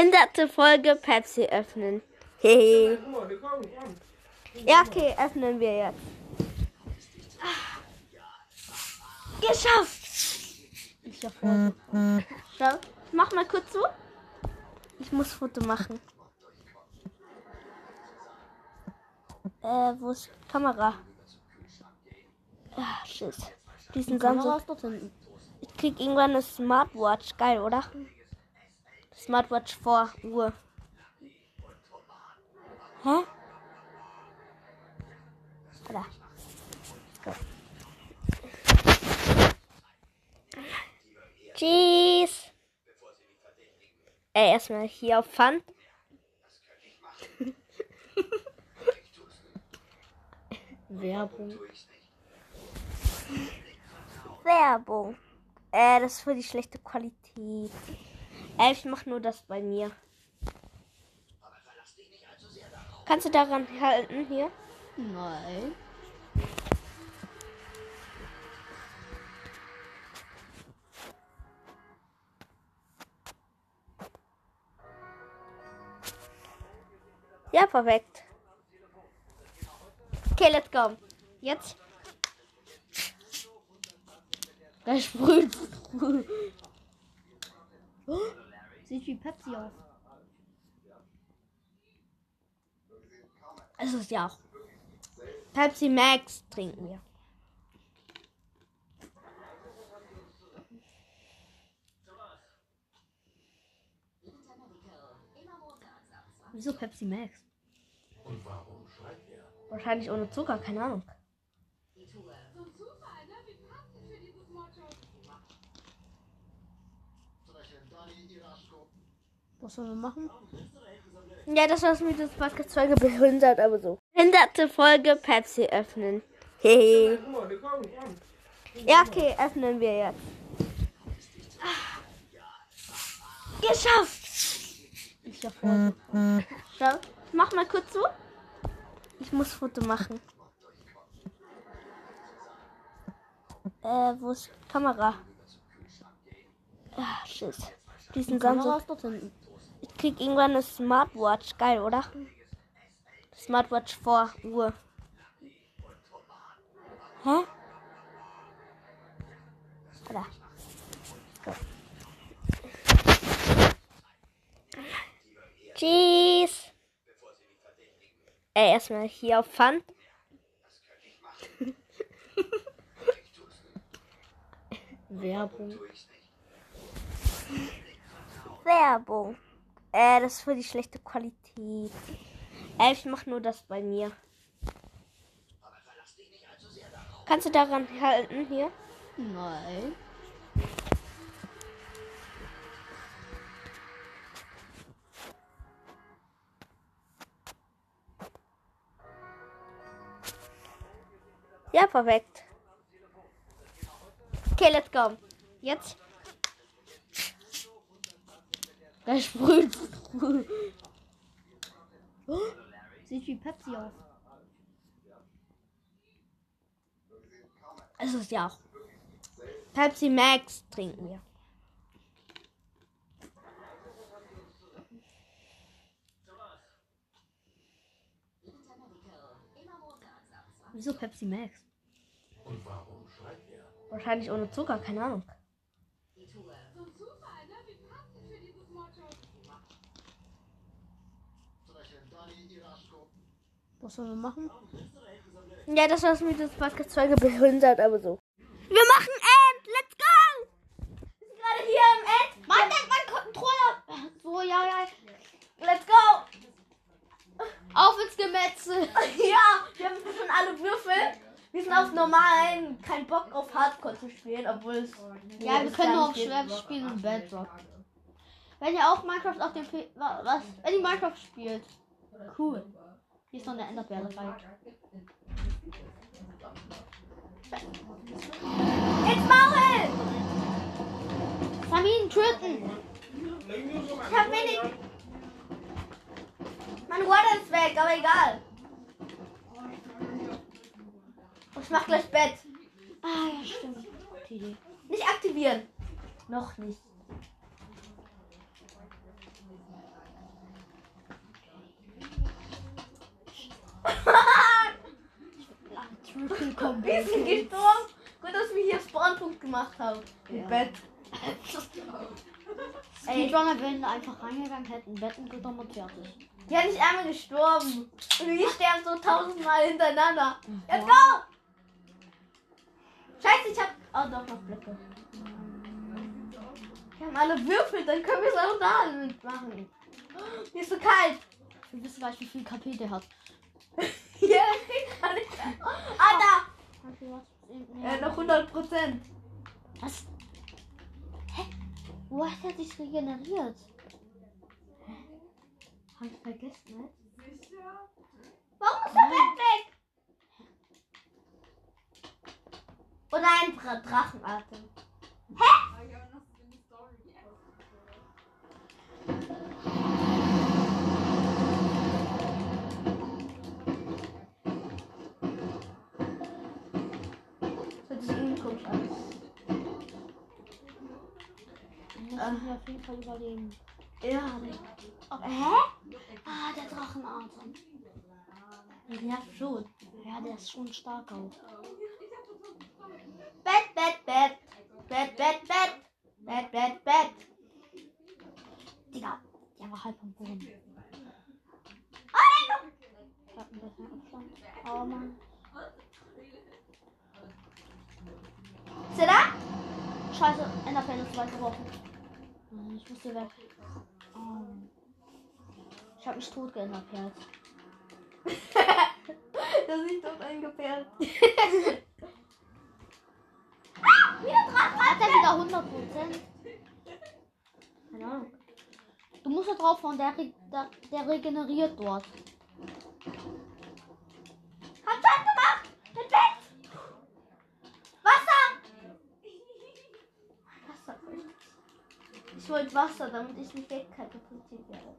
Hinderte Folge Pepsi öffnen. Hehe. ja, okay, öffnen wir jetzt. Geschafft! Ich hab Foto. Schau, mach mal kurz so. Ich muss Foto machen. Äh, wo ist Kamera? Ah, shit. Diesen Samsung. Ich krieg irgendwann eine Smartwatch. Geil, oder? Smartwatch vor Uhr. Hä? Oder? Go. Tschüss. Ey, erstmal hier auf Fun. Werbung. Werbung. Äh, das ist für die schlechte Qualität. Äh, ich mach nur das bei mir. Kannst du daran halten hier? Nein. Ja, perfekt. Okay, let's go. Jetzt. Da sprüht. Sieht wie Pepsi aus. Es ist ja auch. Pepsi Max trinken wir. Wieso Pepsi Max? Wahrscheinlich ohne Zucker, keine Ahnung. Was sollen wir machen? Ja, das war's mit des Podcast Folge behindert, aber so. Hinderte Folge Pepsi öffnen. Hehe. ja, okay, öffnen wir jetzt. Geschafft! Ich hab Foto. Schau, mach mal kurz so. Ich muss Foto machen. Äh, wo ist Kamera? Ah, shit. Diesen Kamera Samsung. ist dort hinten. Krieg irgendwann eine Smartwatch. Geil, oder? Smartwatch vor Uhr. Hä? Oder? Go. Tschüss. Ey, erstmal hier auf Fun. Werbung. Werbung. Äh, das ist für die schlechte Qualität. Äh, ich mach nur das bei mir. Kannst du daran halten hier? Nein. Ja, perfekt. Okay, let's go. Jetzt. Da sprüht. Oh, Sieht wie Pepsi aus. Es ist ja auch. Pepsi Max trinken wir. Wieso Pepsi Max? Wahrscheinlich ohne Zucker, keine Ahnung. Was sollen wir machen? Ja, das war's mit des Podcast Folge behindert, aber so. Wir machen End! Let's go! Wir sind gerade hier im End. Mann, der mein Controller! So, ja, ja. Let's go! Auf ins Gemetzel. Ja, wir haben schon alle Würfel. Wir sind auf normalen, kein Bock auf Hardcore zu spielen, obwohl es. Ja, wir können nur auf schwer spielen und Bedrock. Wenn ihr auch Minecraft auf dem P wa- was? Wenn ihr Minecraft spielt. Cool. Hier ist noch eine Enderbeere-Reihe. Ins Maul! Samin, töten! Ich hab wenig. Mein Water ist weg, aber egal. Ich mach gleich Bett. Ah, ja, stimmt. Nicht aktivieren. Noch nicht. Gestorben Wir sind gestorben. Gut, dass wir hier Spawnpunkt gemacht haben. Im Ja. Bett. Ey. Speedrunner wären da einfach reingegangen, hätten Betten und fertig. Die hat nicht einmal gestorben. Und wir sterben so tausendmal hintereinander. Ja. go! Scheiße, ich hab. Oh, doch noch Blöcke. Wir haben alle Würfel, dann können wir es auch da mitmachen. Mir ist so kalt. Wir wissen gleich, wie viel KP der hat. Ja, geht gar nicht. Ah, da! Äh, noch 100 Prozent. Was? Hä? Wo hat er sich regeneriert? Hä? Hab ich vergessen, ne? Warum ist der Bett weg? Oder ein Dra Drachenatem. Das Hier auf jeden Fall überleben. Ja. Hä? Ah, der Drachenatem. Ja, schon. Ja, der ist schon stark auch. Bett, Bett, Bett. Bett, Bett, Bett. Bett, Bett, Bett. Digga, der war halb am Boden. Oh, Ich hab ein bisschen Abstand. Oh Mann. Ist er da? Scheiße, Enderpearl ist weit geworfen. Muss hier weg. Oh. Ich hab mich tot geenderperlt. Das sieht doch eingeperlt. Hat er wieder 100 Prozent? Keine Ahnung. Du musst da drauf fahren, der, der, der regeneriert dort. Hat Zeit gemacht! Mit Bett! Wasser! Wasser. Ich wollte Wasser, damit ich nicht wegkatapultiert werde.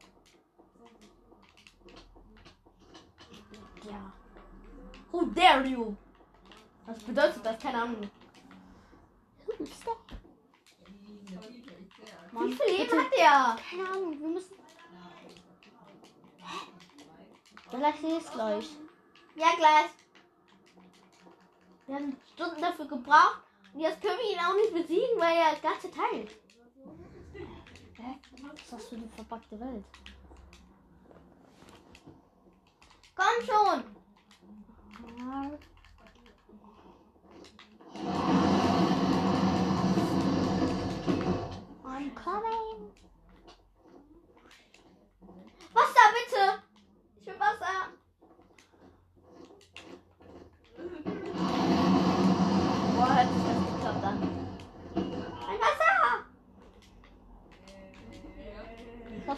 Ja. Who dare you? Was bedeutet das? Keine Ahnung. Mann, Wie viel Leben bitte. hat der? Keine Ahnung, wir müssen. Hä? Vielleicht ich es gleich. Ja, gleich. Wir haben Stunden dafür gebraucht. Und jetzt können wir ihn auch nicht besiegen, weil er ganz teilt. Was das für eine verpackte Welt? Komm schon! I'm coming.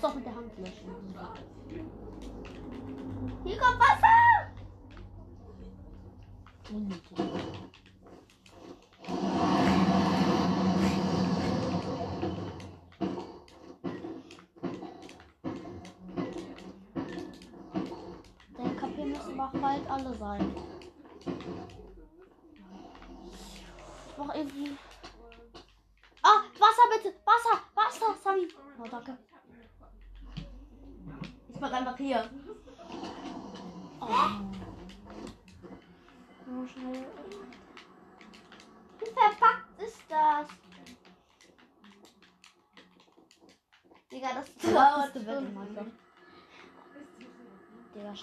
Auch mit der Hand löschen. Hier kommt Wasser! Unnötig.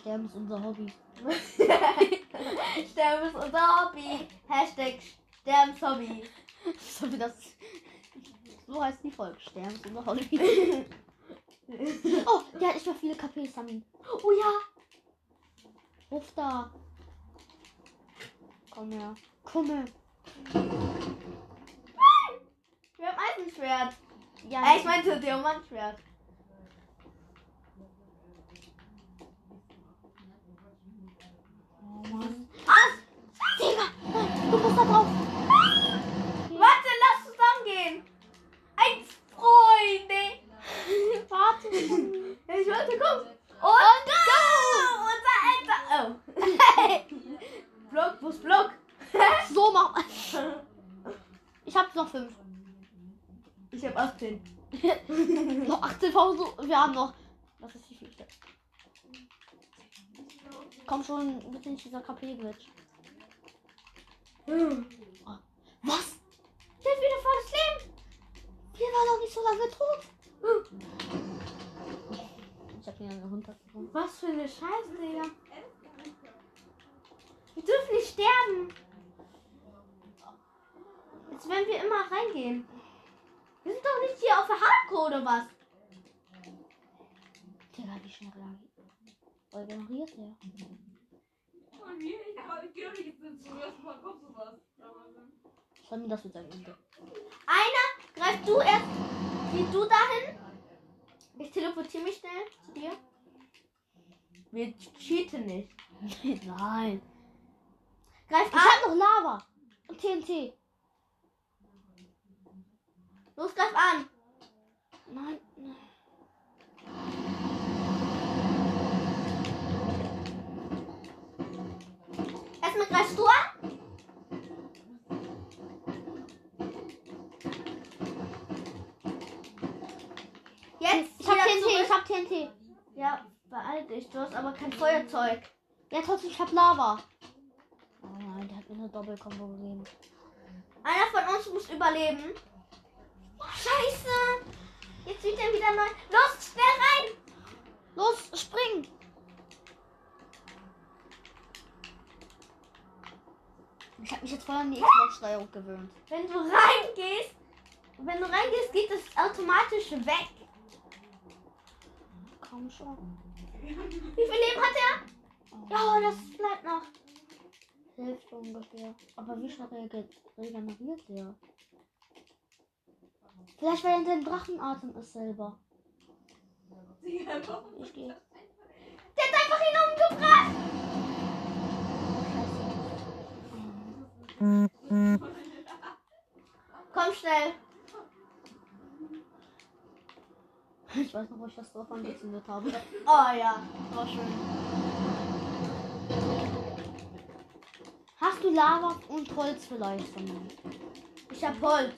Sterben ist unser Hobby. Sterben ist unser Hobby. Hashtag Sterbenshobby. So wie das. So heißt die Folge. Sterben ist unser Hobby. oh, der hat nicht mehr viele KP, Sami. Oh ja. Ruf da. Komm her. Komm her. Wir haben Eisenschwert. Ja, Äh, ich meinte Diamantschwert. Oh Mann. Was? Digga, nein, du musst da drauf. Warte, lass zusammengehen. Eins, Freunde. Warte. Ich wollte kommen. Und, go! Unser Enter. Oh. Block, wo ist Block? So mach. Ich hab noch fünf. Ich hab 18. Noch 18.000. Wir haben noch. Was ist die Geschichte? Komm schon, bitte nicht dieser KP-Glitch. Was? Der hat wieder volles Leben. Der war doch nicht so lange tot. Ich hab ihn an den Hund. Was für eine Scheiße, Digga. Wir dürfen nicht sterben. Jetzt werden wir immer reingehen. Wir sind doch nicht hier auf der Hardcore oder was? Digga, wie schnell der? Von mir, ich jetzt. Soll mir das mit seinem Ende? Einer, greif du erst. Geh du dahin. Ich teleportiere mich schnell zu dir. Wir cheaten nicht. Nein. Greif Ich an. hab noch Lava. Und TNT. Los, greif an. Nein. nein. Erstmal greifst du an. Jetzt. Ich hab TNT, zurück. ich hab TNT. Ja, beeil dich. Du hast aber kein Feuerzeug. Ja, trotzdem, ich hab Lava. Oh nein, der hat mir eine Doppelkombo gegeben. Einer von uns muss überleben. Oh, scheiße. Jetzt wird er wieder neu. Los, schnell rein. Los, spring! Ich hab mich jetzt voll an die Xbox-Steuerung gewöhnt. Wenn du reingehst, wenn du reingehst, geht das automatisch weg. Komm schon. Wie viel Leben hat er? Ja, das bleibt noch. Hälfte ungefähr. Aber wie schnell regeneriert der? Vielleicht weil er in seinem Drachenatem ist selber. Ich gehe. Der hat einfach ihn umgebracht. Komm schnell. Ich weiß noch, wo ich das Dorf angezündet habe. Oh ja, war schön. Hast du Lava und Holz vielleicht? Ich hab Holz.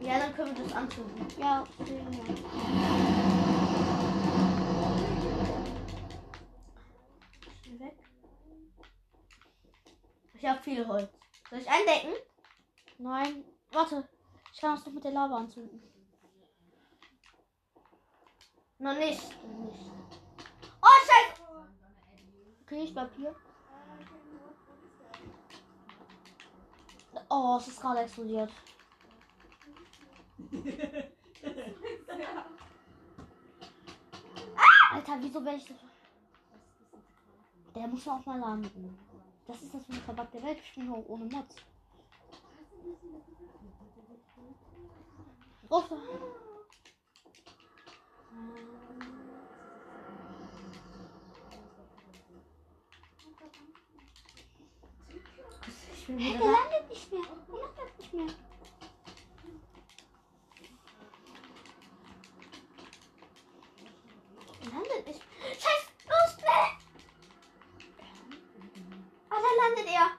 Ja, dann können wir das anzünden. Ja, sehen wir. Schnell weg. Ich hab viel Holz. Soll ich eindecken? Nein, warte. Ich kann das doch mit der Lava anzünden. Noch nicht. Nicht. Oh, scheiße. Okay, ich bleib hier. Oh, es ist gerade explodiert. Alter, wieso werde ich das? Der muss auch mal landen. Das ist das für eine verbackte Welt. Ich bin auch ohne Mods. Ruf da. Ich will Hey, wieder der rein. landet nicht mehr. Der landet nicht mehr. Er landet nicht. Scheiße, los, schnell. Ah, da landet er.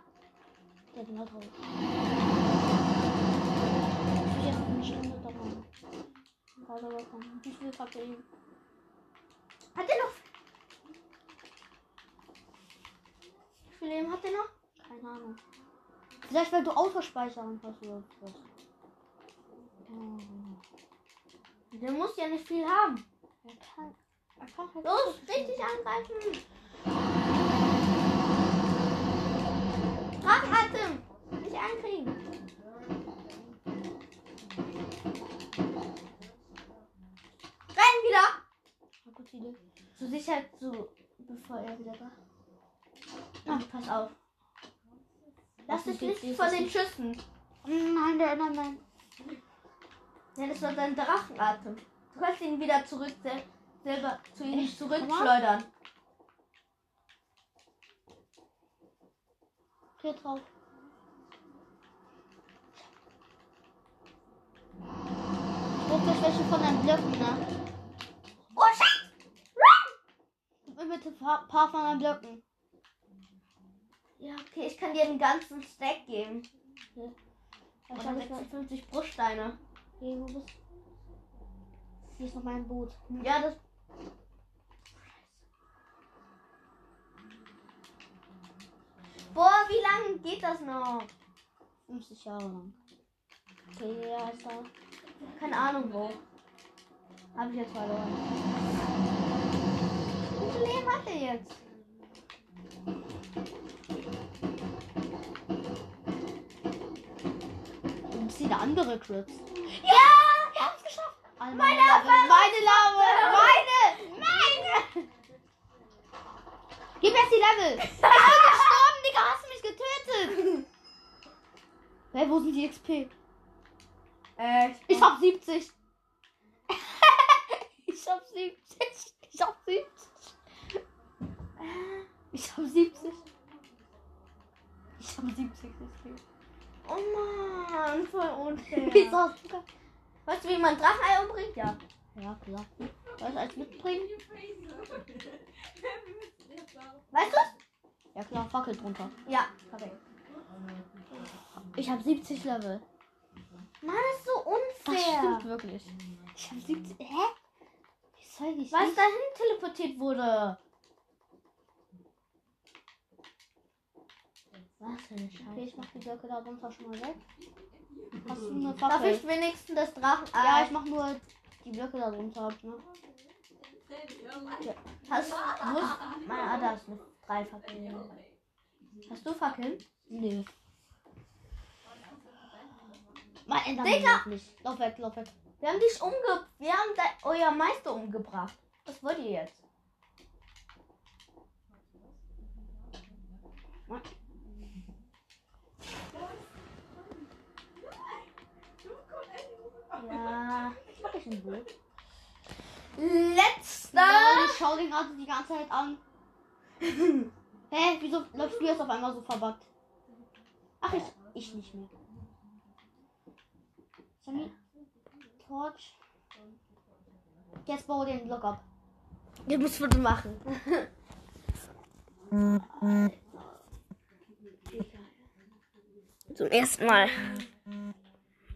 Raus. Ich will jetzt noch eine Stunde dauern. Gerade bekommen. Wie viel habt ihr eben? Hat er noch... Wie viel Leben hat er noch? Keine Ahnung. Vielleicht weil du Autospeichern hast oder was. Der muss ja nicht viel haben. Er kann. Er kann halt. Los, richtig angreifen. Drachenatem. Nicht ankriegen. Rein wieder. Eine gute Idee. Zur Sicherheit, so, bevor er wieder da. Ah, pass auf. Lass dich nicht von den Schüssen. Nein, der, nein. Ja, das war dein Drachenatem. Du kannst ihn wieder zurück sel selber zu ihm zurückschleudern. Geh drauf. Ich gleich welche von deinen Blöcken, ne? Oh! Run! Gib mir bitte ein paar, von deinen Blöcken. Ja, okay, ich kann dir den ganzen Stack geben. Hab ich mal. 56 Bruchsteine. Hey, wo bist Hier ist noch mein Boot. Ja, das. Boah, wie lange geht das noch? 50 Jahre lang. Okay, ja, ist da. Keine Ahnung wo. Hab ich jetzt verloren. Wie viel Leben hat er jetzt? Und ist der andere Crits. Ja! Wir haben es geschafft! Alle Meine Lava, Meine Lava! Meine! Meine! Gib jetzt die Level! Ich bin gestorben, Digga! Hast du mich getötet? Hä, wo sind die XP? Äh, Ich hab 70. ich hab 70. Ich hab 70. Ich hab 70. Ich hab 70 XP. Oh Mann, voll unfair. Wieso du Weißt du, wie man Drachenei umbringt? Ja. Ja, klar. Soll ich eins mitbringen? Weißt du? Ja, klar, Fackel drunter. Ja. Okay. Ich hab 70 Level. Mann, das ist so Das unfair. stimmt wirklich. Ich hab 70. Hä? Wie soll ich Was nicht? dahin teleportiert wurde. Was für eine Scheiße. Okay, ich mach die Blöcke da drunter schon mal weg. Hast du eine Darf Fackel? ich wenigstens das Drachenei? Ja, ich mach nur die Blöcke da drunter. Ne? Hast du. Meine ah, da ist eine drei Fackeln. Hast du Fackeln? Nö. Mein Enderman Digga! Lauf weg, lauf weg. Wir haben dich umge... Wir haben de- euer Meister umgebracht. Was wollt ihr jetzt? Ja. Mach ich ein Boot. Letzter. Ja, ich schau den gerade die ganze Zeit an. Hä, wieso läufst du jetzt auf einmal so verbuggt? Ach, ich, ich nicht mehr. Sammy, Torch. Jetzt baue den Block ab. Den musst du machen. Zum ersten Mal.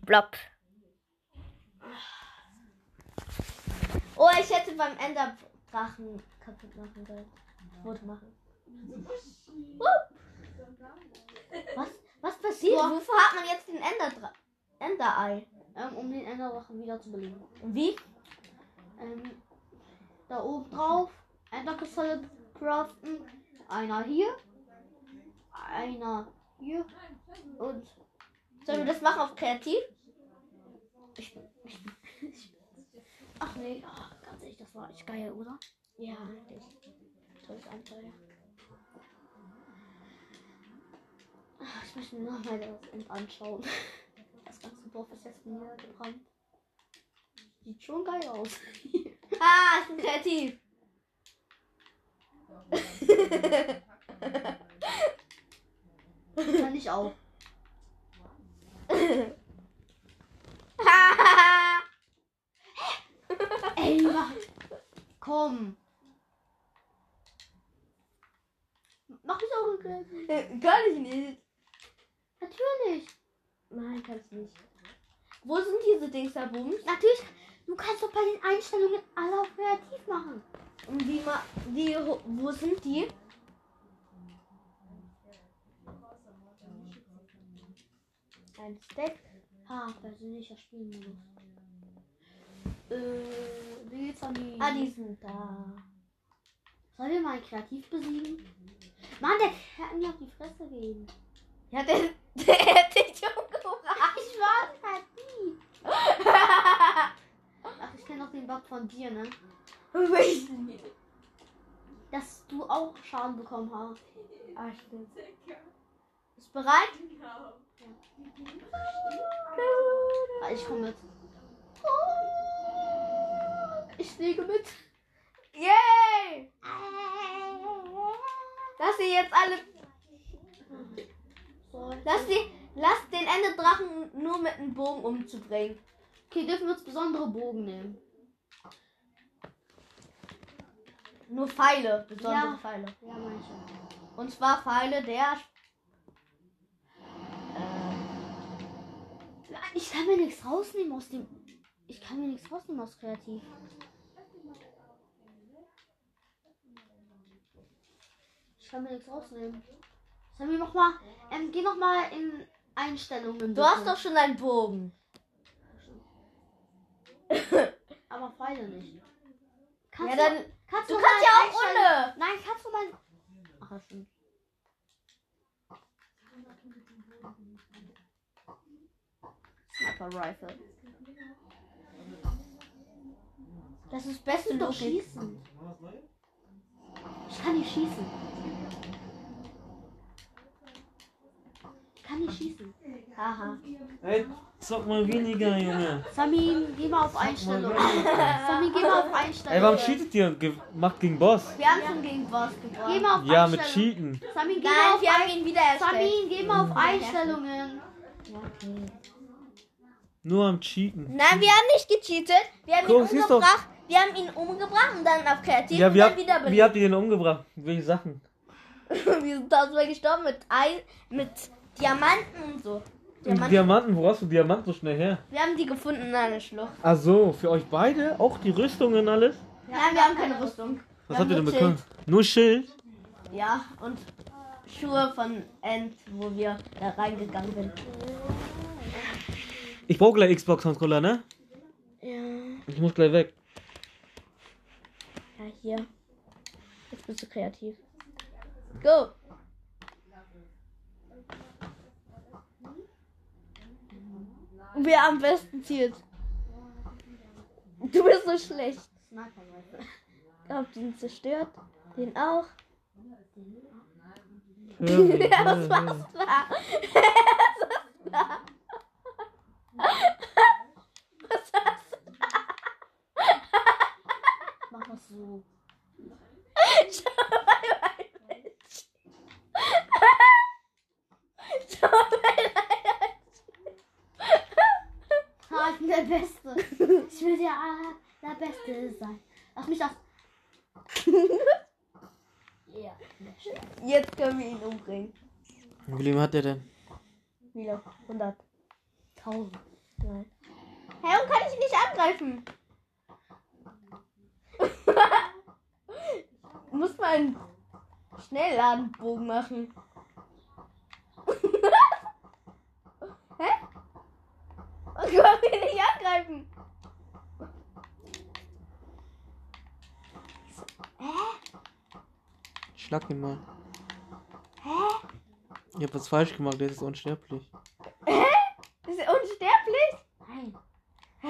Block. Oh, ich hätte beim Enderdrachen kaputt machen sollen. Foto machen. Was? Was passiert? Boah. Wofür hat man jetzt den Enderdra Enderei? Ähm, um den Enderdrachen wieder zu beleben. Wie? Ähm, da oben drauf Enderkristalle craften. Einer hier. Einer hier. Und Sollen wir das machen auf kreativ? Ich, ich, ich, ach nee, ach, ganz ehrlich, das war echt geil, oder? Ja. Tolles Abenteuer. Ach, Ich möchte mir noch mal das End anschauen. Das ganze Dorf ist jetzt niedergebrannt. Sieht schon geil aus. Ah, ich bin kreativ. Kann ich auch. Ey, mach. Komm. Mach ich auch gekriegt. Kann ich nicht. Natürlich. Nein, kannst nicht. Wo sind diese Dings da Bums? Natürlich. Du kannst doch bei den Einstellungen alle auf kreativ machen. Und wie ma wie wo sind die? Ein Stack. Ah, persönlicher Spielmodus. Äh, wie geht's an die? Ah, die sind da. Sollen wir mal kreativ besiegen? Mann, der kann mir auf die Fresse gehen. Ja, der, der hätte dich umgebracht. Ich war kreativ. Ach, ich kenne noch den Bug von dir, ne? Dass du auch Schaden bekommen hast. Ah, stimmt. Bist du bereit? Ah, ich komme mit. Ich fliege mit. Yay! Lass sie jetzt alle. Lass sie. Lass den Endedrachen nur mit einem Bogen umzubringen. Okay, dürfen wir uns besondere Bogen nehmen. Nur Pfeile, besondere Ja. Pfeile. Ja, manche. Und zwar Pfeile der. Ich kann mir nichts rausnehmen aus dem. Ich kann mir nichts rausnehmen aus kreativ. Ich kann mir nichts rausnehmen. Wir noch mal, ähm, geh noch mal in Einstellungen. Du hast doch schon einen Bogen. aber Pfeile nicht. Ja, Kannst dann. du, kannst Du mal kannst ja auch ohne. Nein, kannst du mal. Ach, das stimmt. Sniper Rifle. Das ist das Beste doch schießen. Ich kann nicht schießen. Kann nicht schießen. Haha. Ey, zock mal weniger, Junge. Samin, geh mal auf Einstellungen. Samin, geh mal auf Einstellungen. Ey, warum cheatet ihr? Ge macht gegen Boss. Wir haben schon gegen Boss Geh gebracht. mal auf Ja, mit Einstellungen. Cheaten. Samin, geh mal Nein, auf wir haben Einstellungen. ihn wieder erstellt. Samin, geh mal auf Einstellungen. Nur am Cheaten. Nein, wir haben nicht gecheatet. Wir haben Guck, ihn siehst du? umgebracht. Wir haben ihn umgebracht und dann auf Kreativ Ja, und wie dann habt, wieder wie habt ihr den umgebracht? Mit welchen Sachen? wir sind tausendmal gestorben mit Ei, mit Diamanten und so. Diamanten. Diamanten, wo hast du Diamanten so schnell her? Wir haben die gefunden in einer Schlucht. Ach so, für euch beide? Auch die Rüstungen alles? Nein, wir haben keine Rüstung. Was habt ihr denn nur bekommen? Nur Schild? Schild. Ja, und Schuhe von End, wo wir da reingegangen sind. Ich brauche gleich Xbox-Controller, ne? Ja. Ich muss gleich weg. Ja, hier. Jetzt bist du kreativ. Go! Wer am besten zielt. Du bist so schlecht. Ich hab den zerstört. Den auch. Ja, was hör, machst hör. du da? Was hast du Mach das so. Schau mal rein. Schau mal rein. Ich bin der Beste. Ich will ja der Beste sein. Lass mich das. Ja. Jetzt können wir ihn umbringen. Wie viel hat der denn? Wieder 100. 1000. Nein. Hä, warum kann ich ihn nicht angreifen? Muss man einen Schnellladenbogen machen. Hä? Ich kann ihn nicht angreifen. Schlag ihn mal. Hä? Ich hab was falsch gemacht, der ist unsterblich. Ist er unsterblich? Nein. Hä?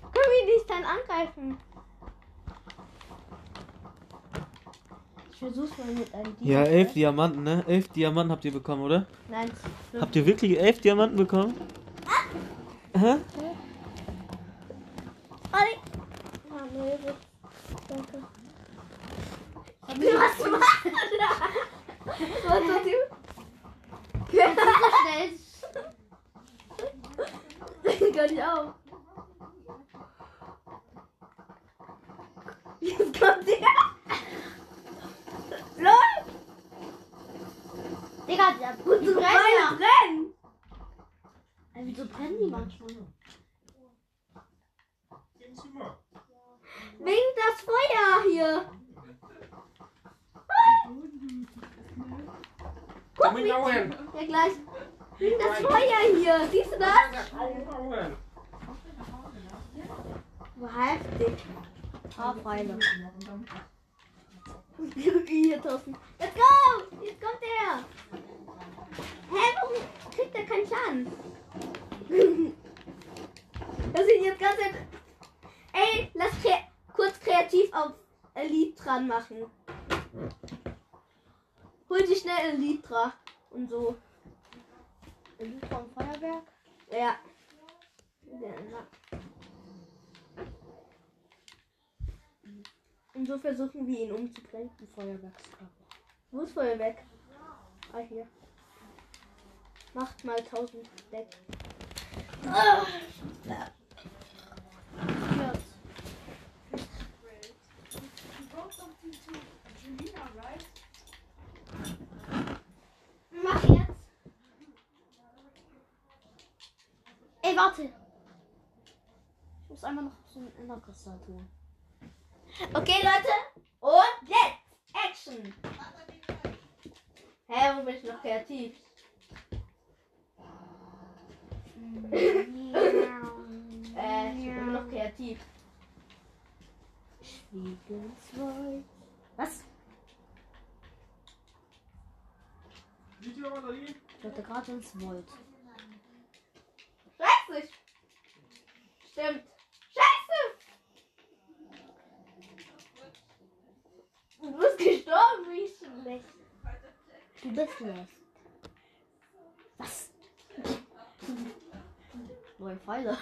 Können wir ihn nicht dann angreifen? Ich versuch's mal mit einem Ja, Diamant. elf Diamanten, ne? Elf Diamanten habt ihr bekommen, oder? Nein, Habt ihr wirklich elf Diamanten bekommen? Hä? Olli. Ah, nee, danke. Was machst du da? Was machst du? Schnell. Kann ich auch. Jetzt kommt der. LOL! Digga, der Und so die brennen Beine ja. brennen! Ey, Wieso brennen die manchmal? Wegen das Feuer hier. Guck wie... Ja, gleich. Wegen das Feuer hier. Siehst du das? War heftig. Haarpfeile. Hier, Thorsten. Let's go! Jetzt kommt er! Hä, warum kriegt er keinen Schaden? Das ist jetzt ganz... Ey, lass kre kurz kreativ auf Elite dran machen. Hol dir schnell Elytra und so. Elite vom Feuerwerk? Ja. Ja, na. Und so versuchen wir ihn umzubringen. Feuerwerkskörper. Wo ist Feuerwerk? Ah, hier. Macht mal 1000 weg. Jetzt. Mach jetzt. Ey, warte. Ich muss einmal noch so einen Enderkristall holen. Okay, Leute. Und jetzt. Action. Hä, wo bin ich noch kreativ? Äh, ich bin immer noch kreativ. Schwiegenswald. Was? Ich hatte gerade ins Wald. Scheiße! Stimmt. Scheiße! Du bist gestorben, wie schlecht. Du bist schlecht. Was? Neue Pfeile.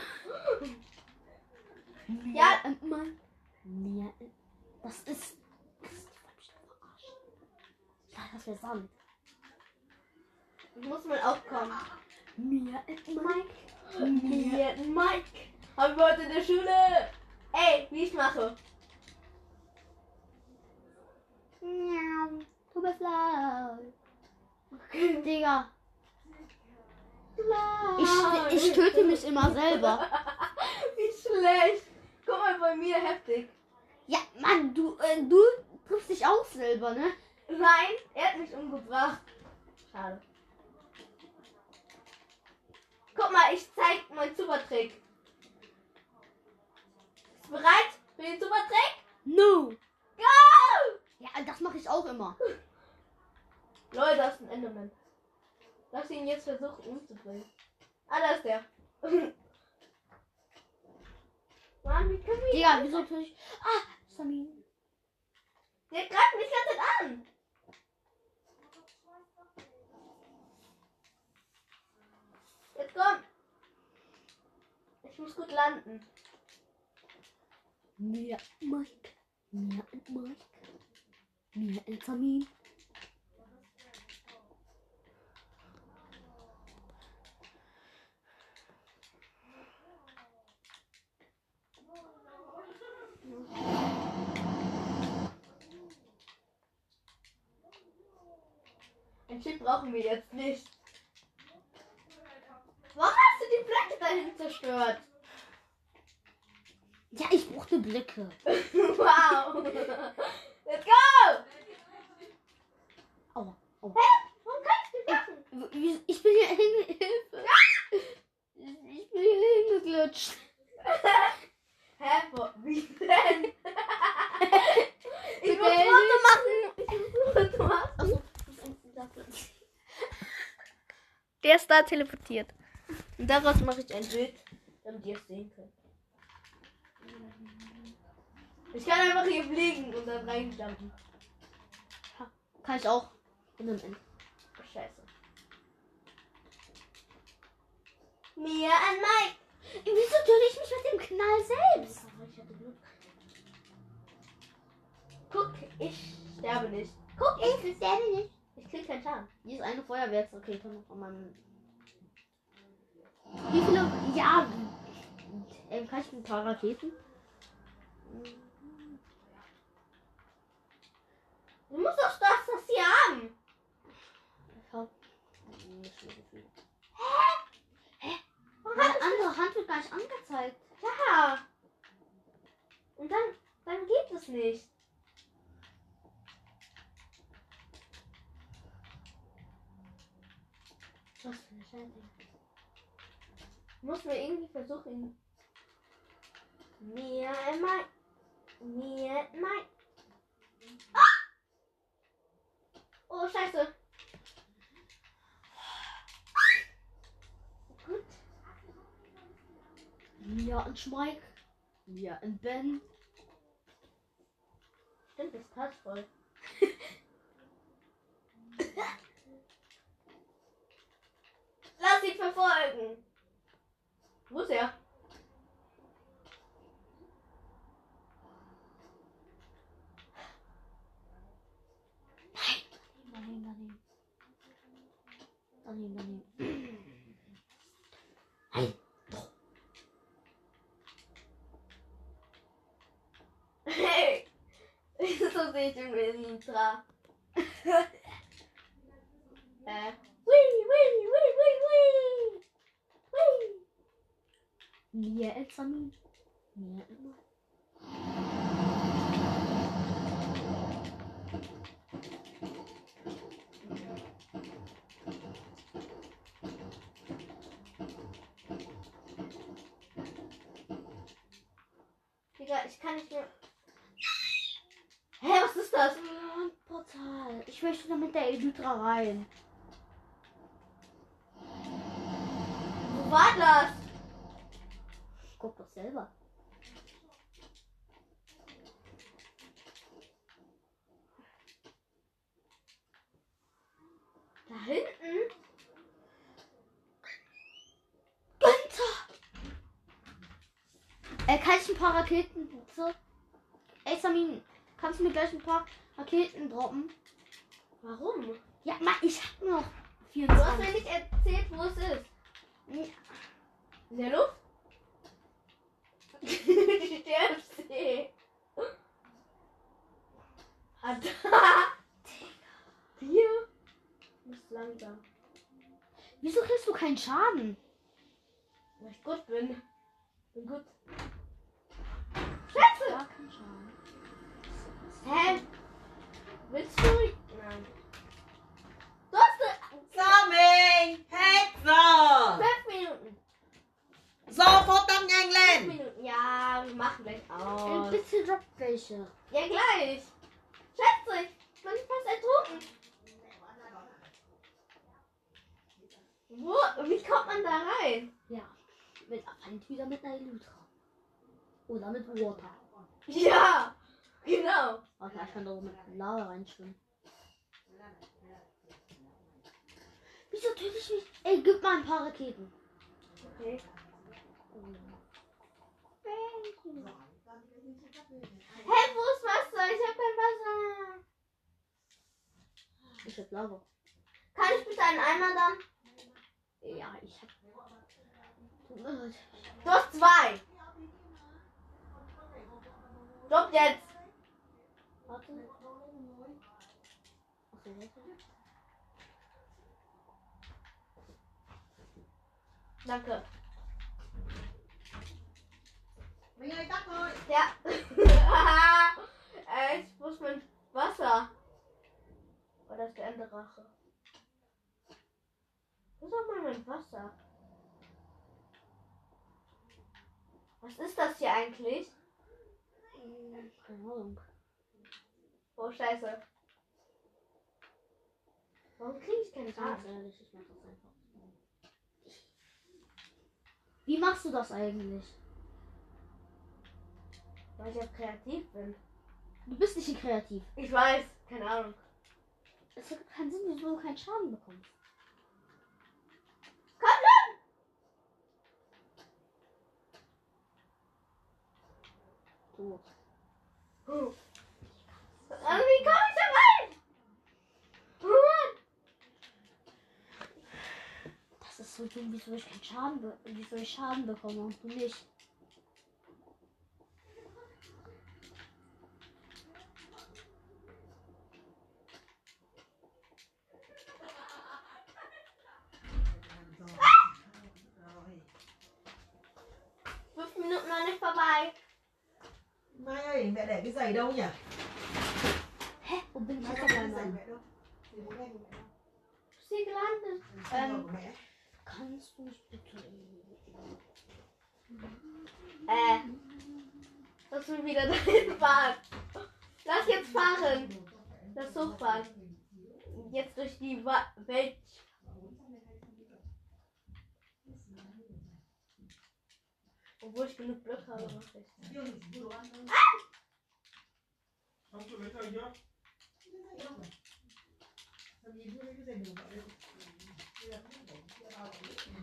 Ja. und Mann. Ja, das ist. Das ist. Ja, das wäre Sand. Muss man aufkommen. Mir und Mike. Mir, Mike. Haben wir heute in der Schule. Ey, wie ich mache. Du bist laut. Digga. Ich, ich töte mich immer selber. Wie schlecht. Guck mal bei mir heftig. Ja, Mann, du, äh, du triffst dich auch selber, ne? Nein, er hat mich umgebracht. Schade. Guck mal, ich zeig meinen Supertrick. Bist du bereit für den Supertrick? No. Go! Ja, das mache ich auch immer. Leute, das ist ein Enderman. Lass ihn jetzt versuchen umzubringen. Ah, da ist der. Mann, wie können wir Digga, wieso tue ich. Ah, Sami. Der greift mich ganz an. Jetzt komm. Ich muss gut landen. Mir Mike. Mir und Mike. Mir und Sami. Ein Chip brauchen wir jetzt nicht. Warum hast du die Blöcke dahin zerstört? Ja, ich brauchte Blicke. wow. Let's go! Aua, aua. Hä? Warum kann ich nicht machen? Wie- Ich bin hier hin. Hilfe. Ich bin hier hingeglutscht. Hä? Wo? Wie denn? ich muss Foto machen. Ich muss Foto machen. Achso. Der ist da teleportiert. Und daraus mache ich ein Bild, damit ihr es sehen könnt. Ich kann einfach hier fliegen und dann reinjumpen. Kann ich auch. In einem End. Oh, scheiße. Mia an Mike. Wieso töte ich mich mit dem Knall selbst? Ich hatte Glück. Guck, ich sterbe nicht. Guck, ich sterbe nicht. Ich krieg keinen Schaden. Hier ist eine Feuerwerksrakete noch an meinem. Wie viele. Ja. Ähm, kann ich ein paar Raketen? Du musst doch das, das hier haben. Ich hab. Nicht so viel. Warum Meine hat andere Hand wird gar nicht angezeigt. Ja. Und dann, dann geht es nicht. Was für eine Scheiße. Muss mir irgendwie versuchen. Mir einmal. Mir nein. Ah! Oh, scheiße. Gut. Mia und Schmeik. Mia und Ben. Stimmt, das passt voll. Lass ihn verfolgen. Wo ist er? Daneben, daneben. Daneben, daneben. Hey! so sehe ich im Intra. äh. Mir examin. Ja. Digga, ich kann nicht mehr. Hä, was ist das? Ein Portal. Ich möchte da mit der Elytra rein. Wo war das? Guck doch selber. Da hinten? Äh, kann ich ein paar Raketen bitte? Ey, Samin, kannst du mir gleich ein paar Raketen droppen? Warum? Ja, Mann, ich hab noch Du hast mir 24. nicht erzählt, wo es ist. In der Luft? Stirbst. Ah, da. Hier. Du bist langsam. Wieso kriegst du keinen Schaden? Weil ich gut bin. Bin gut. Gar keinen Schaden. Hä? Willst du? Nein. Du hast Sammy! Hetzer! fünf Minuten. Sofort am! Minuten. Ja, wir machen gleich aus. bitte drop welche. Ja, gleich. Schätze, ich bin fast ertrunken. Wo? Wie kommt man da rein? Ja. Mit entweder mit einer Elytra. Oder mit Water. Ja, genau. Okay, ich kann da mit Lava reinschwimmen. Wieso töte ich mich? Ey, gib mal ein paar Raketen. Okay. Hä, wo ist Wasser? Ich hab kein Wasser. Ich hab Lava. Kann ich bitte einen Eimer dann? Ja, ich hab. Du hast zwei. Stopp jetzt. Warte. Danke. Mình ơi tắt thôi! Ja. äh, ich muss mein Wasser. Oh, das ist der Endrache. Wo ist auch mal mein Wasser? Was ist das hier eigentlich? Keine Ahnung. Oh, scheiße. Warum kriege ich keine Karte? ich mach das einfach. Wie machst du das eigentlich? Weil ich ja kreativ bin. Du bist nicht kreativ. Ich weiß, keine Ahnung. Es hat keinen Sinn, wieso du keinen Schaden bekommst. Komm schon! Tot. Hm. Also, wie komme ich da rein? Oh! Das ist so dumm, wieso ich keinen Schaden, be wieso ich Schaden bekomme und du nicht. Minuten noch nicht vorbei. Mai ơi, mẹ để cái giày đâu nhỉ? Hä? Ơi, auf cái giày mẹ đâu? Ist sie gelandet? Ähm. Kannst du mich bitte. Äh. Lass mich wieder dahin fahren. Lass jetzt fahren. Das hochfahren. Jetzt durch die Welt. Obwohl ich genug Glück habe, mache ich.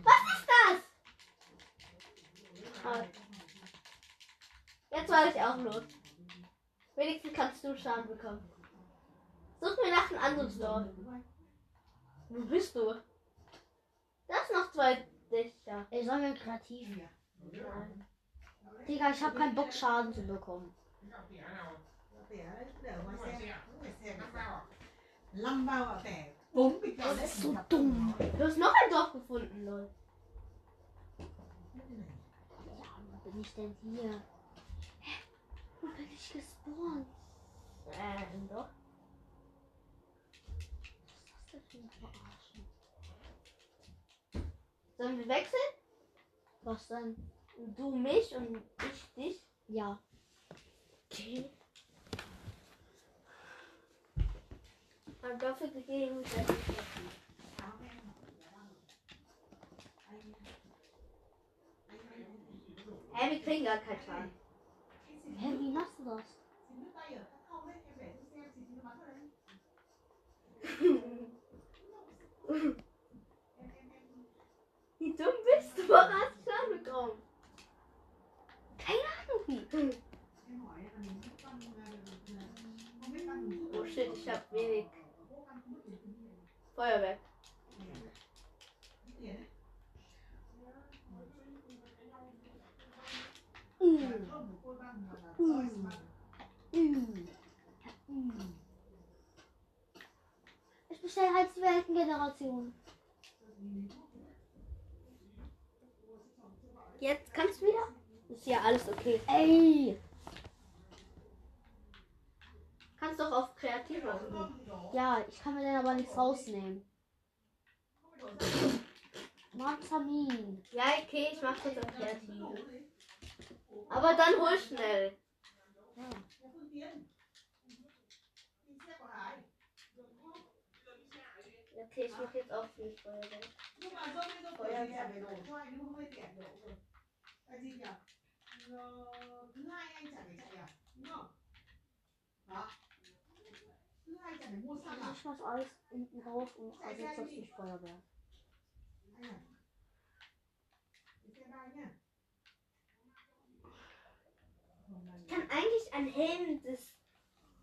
Was ist das? Ah. Jetzt war ich auch los. Wenigstens kannst du Schaden bekommen. Such mir nach einem anderen Dorf. Wo bist du? Da ist noch zwei Dächer. Ey, sollen wir kreativ? Digga, ich hab keinen Bock, Schaden zu bekommen. Das ist so dumm. Du hast noch ein Dorf gefunden, lol. Ja, wo bin ich denn hier? Hä? Wo bin ich gespawnt? Äh, ein Dorf. Was ist das denn für eine Verarschung? Sollen wir wechseln? Was denn? Du mich und ich dich? Ja. Okay. Und dafür gegeben. Hä, wir kriegen gar keinen Schaden. Hä, wie machst du das? Dumm bist du? Hast Schaden bekommen? Keine Ahnung wie. Oh shit, ich hab wenig Feuerwerk. Ich bestelle halt die Weltengeneration. Jetzt kannst du wieder? Ist ja alles okay. Ey! Kannst doch auf kreativ machen. Ja, ich kann mir den aber nichts rausnehmen. Marzamin. Ja, okay, ich mach das auf kreativ. Aber dann hol schnell. Ja. Okay, ich mach jetzt auch viel Feuerwerk. thứ hai anh chả phải chạy à đúng không đó thứ hai chả phải mua xăng à Ich schmeiß alles hinten raus und ersetze das durch Feuerwehr. nhá Ich kann eigentlich ein Helm des.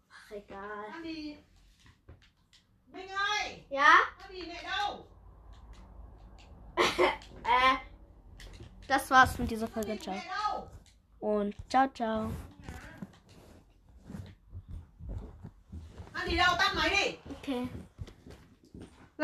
Ach, egal. Minh ơi Ja? ăn đi mẹ đâu Äh. Das war's mit dieser Folge. Ciao. Und ciao, ciao. Okay.